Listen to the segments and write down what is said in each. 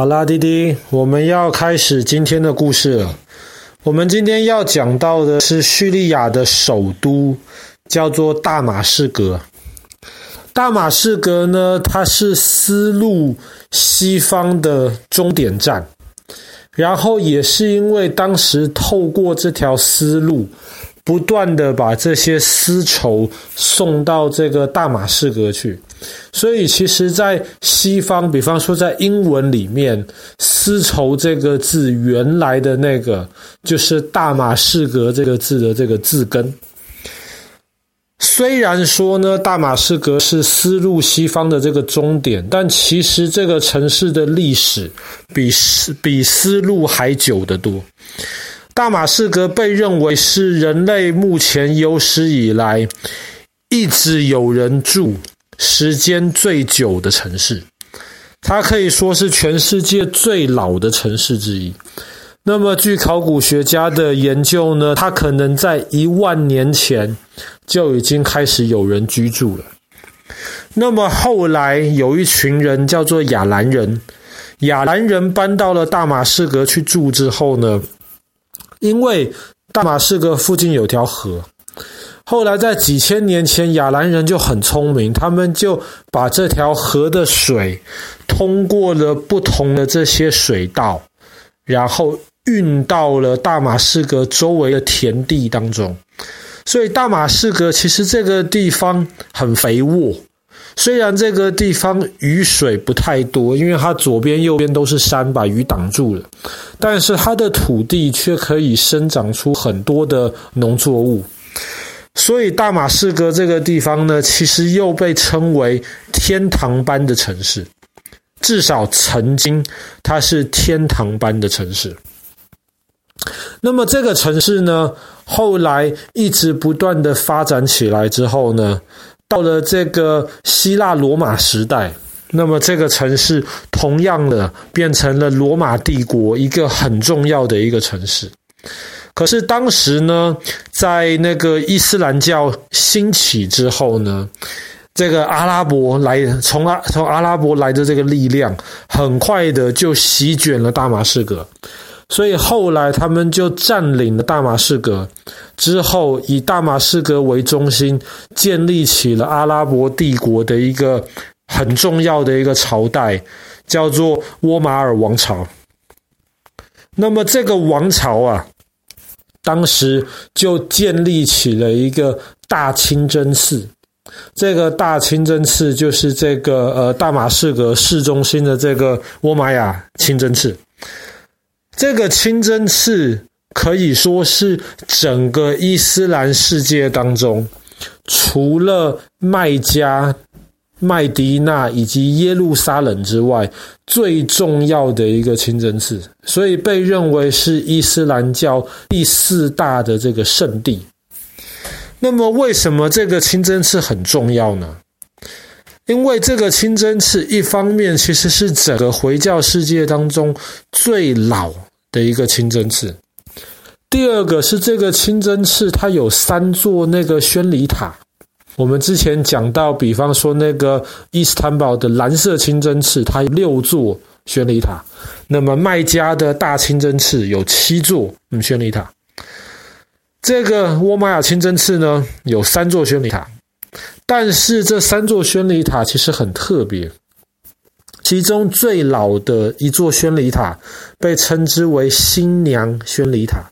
好啦，弟弟，我们要开始今天的故事了。我们今天要讲到的是叙利亚的首都，叫做大马士革。大马士革呢，它是丝路西方的终点站，然后也是因为当时透过这条丝路。不断的把这些丝绸送到这个大马士革去，所以其实，在西方，比方说在英文里面，“丝绸”这个字原来的那个就是大马士革这个字的这个字根。虽然说呢，大马士革是丝路西方的这个终点，但其实这个城市的历史比丝比丝路还久得多。大马士革被认为是人类目前有史以来一直有人住时间最久的城市，它可以说是全世界最老的城市之一。那么，据考古学家的研究呢，它可能在一万年前就已经开始有人居住了。那么后来有一群人叫做亚兰人，亚兰人搬到了大马士革去住之后呢，因为大马士革附近有条河，后来在几千年前，亚兰人就很聪明，他们就把这条河的水通过了不同的这些水道，然后运到了大马士革周围的田地当中。所以大马士革其实这个地方很肥沃。虽然这个地方雨水不太多，因为它左边右边都是山，把雨挡住了，但是它的土地却可以生长出很多的农作物，所以大马士革这个地方呢，其实又被称为天堂般的城市，至少曾经它是天堂般的城市。那么这个城市呢，后来一直不断的发展起来之后呢，到了这个希腊罗马时代，那么这个城市同样的变成了罗马帝国一个很重要的一个城市。可是当时呢，在那个伊斯兰教兴起之后呢，这个阿拉伯来从阿从阿拉伯来的这个力量，很快的就席卷了大马士革。所以后来他们就占领了大马士革，之后以大马士革为中心，建立起了阿拉伯帝国的一个很重要的一个朝代，叫做倭马尔王朝。那么这个王朝啊，当时就建立起了一个大清真寺，这个大清真寺就是这个呃大马士革市中心的这个倭玛亚清真寺。这个清真寺可以说是整个伊斯兰世界当中，除了麦加、麦迪娜以及耶路撒冷之外，最重要的一个清真寺，所以被认为是伊斯兰教第四大的这个圣地。那么，为什么这个清真寺很重要呢？因为这个清真寺一方面其实是整个回教世界当中最老的一个清真寺，第二个是这个清真寺，它有三座那个宣礼塔。我们之前讲到，比方说那个伊斯坦堡的蓝色清真寺，它有六座宣礼塔；那么麦加的大清真寺有七座嗯宣礼塔。这个沃玛雅清真寺呢，有三座宣礼塔，但是这三座宣礼塔其实很特别。其中最老的一座宣礼塔被称之为新娘宣礼塔。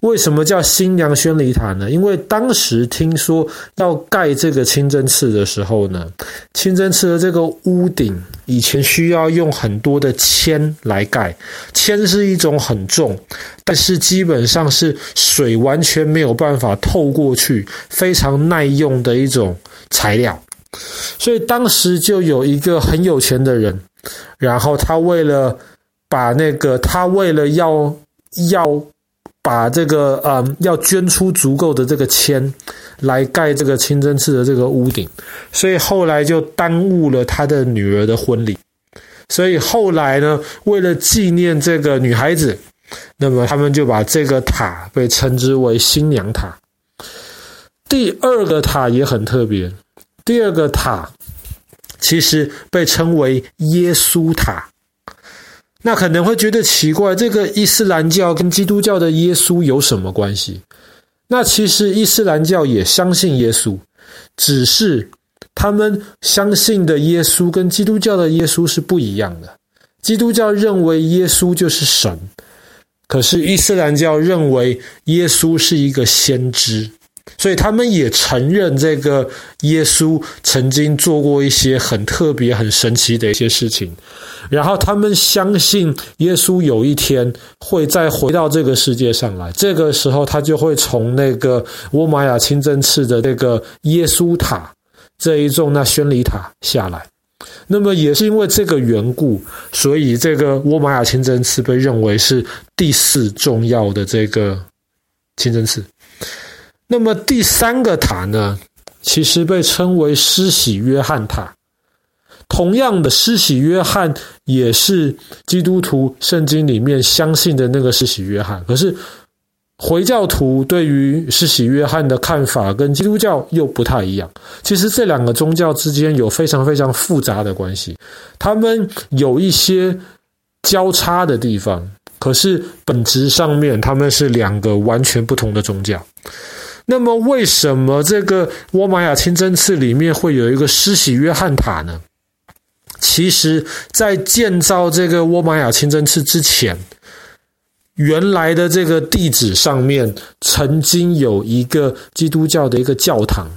为什么叫新娘宣礼塔呢？因为当时听说要盖这个清真寺的时候呢，清真寺的这个屋顶以前需要用很多的铅来盖，铅是一种很重，但是基本上是水完全没有办法透过去，非常耐用的一种材料。所以当时就有一个很有钱的人，然后他为了把那个，他为了要要把这个，嗯，要捐出足够的这个钱来盖这个清真寺的这个屋顶，所以后来就耽误了他的女儿的婚礼。所以后来呢，为了纪念这个女孩子，那么他们就把这个塔被称之为新娘塔。第二个塔也很特别。第二个塔其实被称为耶稣塔。那可能会觉得奇怪，这个伊斯兰教跟基督教的耶稣有什么关系？那其实伊斯兰教也相信耶稣，只是他们相信的耶稣跟基督教的耶稣是不一样的。基督教认为耶稣就是神，可是伊斯兰教认为耶稣是一个先知。所以他们也承认这个耶稣曾经做过一些很特别、很神奇的一些事情，然后他们相信耶稣有一天会再回到这个世界上来，这个时候他就会从那个倭玛亚清真寺的那个耶稣塔这一座那宣礼塔下来。那么也是因为这个缘故，所以这个倭玛亚清真寺被认为是第四重要的这个清真寺。那么第三个塔呢，其实被称为施洗约翰塔。同样的，施洗约翰也是基督徒圣经里面相信的那个施洗约翰。可是回教徒对于施洗约翰的看法跟基督教又不太一样。其实这两个宗教之间有非常非常复杂的关系，他们有一些交叉的地方，可是本质上面他们是两个完全不同的宗教。那么，为什么这个沃玛雅清真寺里面会有一个施洗约翰塔呢？其实，在建造这个沃玛雅清真寺之前，原来的这个地址上面曾经有一个基督教的一个教堂，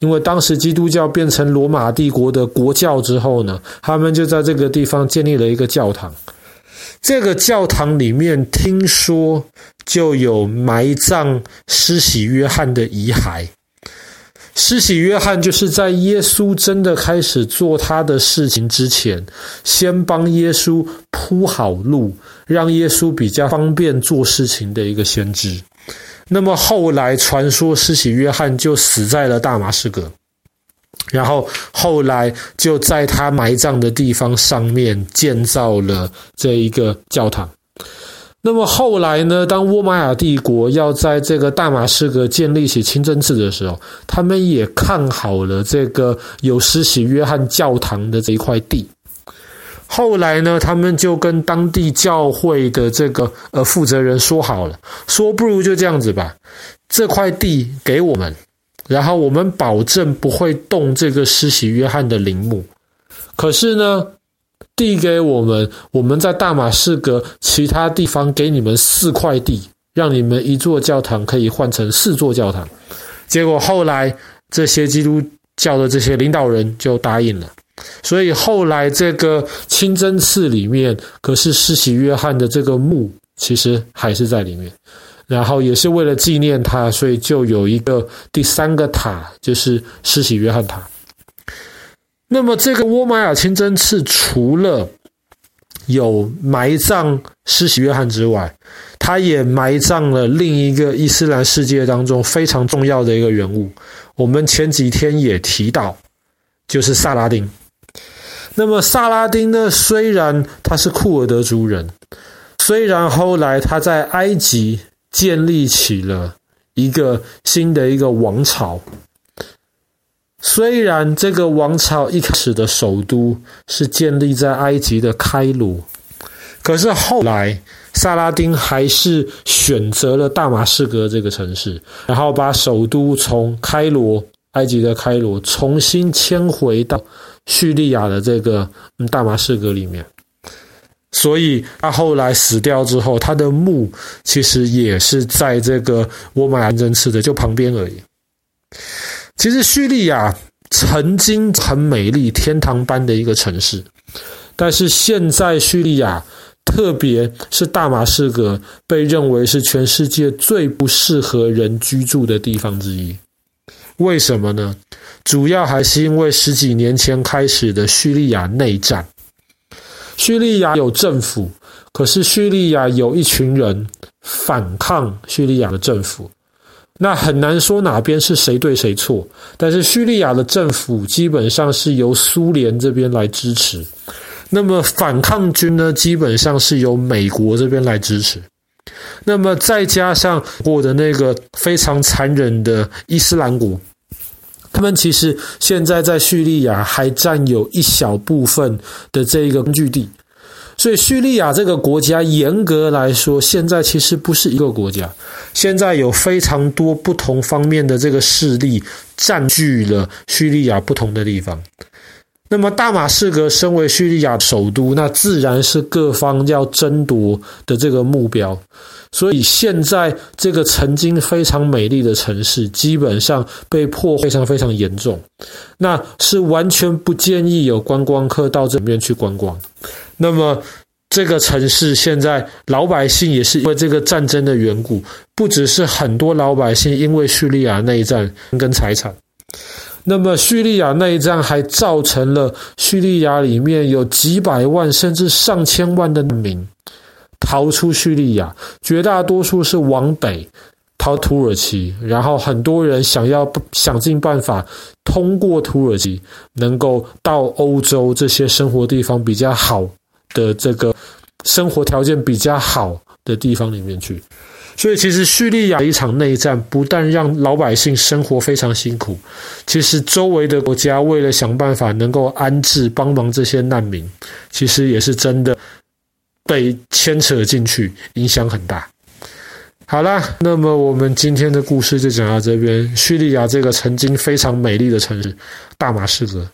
因为当时基督教变成罗马帝国的国教之后呢，他们就在这个地方建立了一个教堂。这个教堂里面听说就有埋葬施洗约翰的遗骸。施洗约翰就是在耶稣真的开始做他的事情之前，先帮耶稣铺好路，让耶稣比较方便做事情的一个先知。那么后来传说施洗约翰就死在了大马士革。然后后来就在他埋葬的地方上面建造了这一个教堂。那么后来呢，当倭玛亚帝国要在这个大马士革建立起清真寺的时候，他们也看好了这个有施洗约翰教堂的这一块地。后来呢，他们就跟当地教会的这个呃负责人说好了，说不如就这样子吧，这块地给我们。然后我们保证不会动这个施洗约翰的陵墓，可是呢，递给我们，我们在大马士革其他地方给你们四块地，让你们一座教堂可以换成四座教堂。结果后来这些基督教的这些领导人就答应了，所以后来这个清真寺里面，可是施洗约翰的这个墓其实还是在里面。然后也是为了纪念他，所以就有一个第三个塔，就是施洗约翰塔。那么这个沃玛亚清真寺除了有埋葬施洗约翰之外，他也埋葬了另一个伊斯兰世界当中非常重要的一个人物。我们前几天也提到，就是萨拉丁。那么萨拉丁呢，虽然他是库尔德族人，虽然后来他在埃及。建立起了一个新的一个王朝。虽然这个王朝一开始的首都是建立在埃及的开罗，可是后来萨拉丁还是选择了大马士革这个城市，然后把首都从开罗，埃及的开罗，重新迁回到叙利亚的这个大马士革里面。所以他后来死掉之后，他的墓其实也是在这个倭玛亚清真寺的就旁边而已。其实叙利亚曾经很美丽、天堂般的一个城市，但是现在叙利亚，特别是大马士革，被认为是全世界最不适合人居住的地方之一。为什么呢？主要还是因为十几年前开始的叙利亚内战。叙利亚有政府，可是叙利亚有一群人反抗叙利亚的政府，那很难说哪边是谁对谁错。但是叙利亚的政府基本上是由苏联这边来支持，那么反抗军呢，基本上是由美国这边来支持。那么再加上我的那个非常残忍的伊斯兰国。他们其实现在在叙利亚还占有一小部分的这一个根据地，所以叙利亚这个国家严格来说，现在其实不是一个国家，现在有非常多不同方面的这个势力占据了叙利亚不同的地方。那么大马士革身为叙利亚首都，那自然是各方要争夺的这个目标。所以现在这个曾经非常美丽的城市，基本上被破坏非常非常严重。那是完全不建议有观光客到这里面去观光。那么这个城市现在老百姓也是因为这个战争的缘故，不只是很多老百姓因为叙利亚内战跟财产。那么，叙利亚内战还造成了叙利亚里面有几百万甚至上千万的难民逃出叙利亚，绝大多数是往北逃土耳其，然后很多人想要想尽办法通过土耳其，能够到欧洲这些生活地方比较好的这个生活条件比较好的地方里面去。所以，其实叙利亚一场内战不但让老百姓生活非常辛苦，其实周围的国家为了想办法能够安置、帮忙这些难民，其实也是真的被牵扯进去，影响很大。好啦，那么我们今天的故事就讲到这边。叙利亚这个曾经非常美丽的城市——大马士革。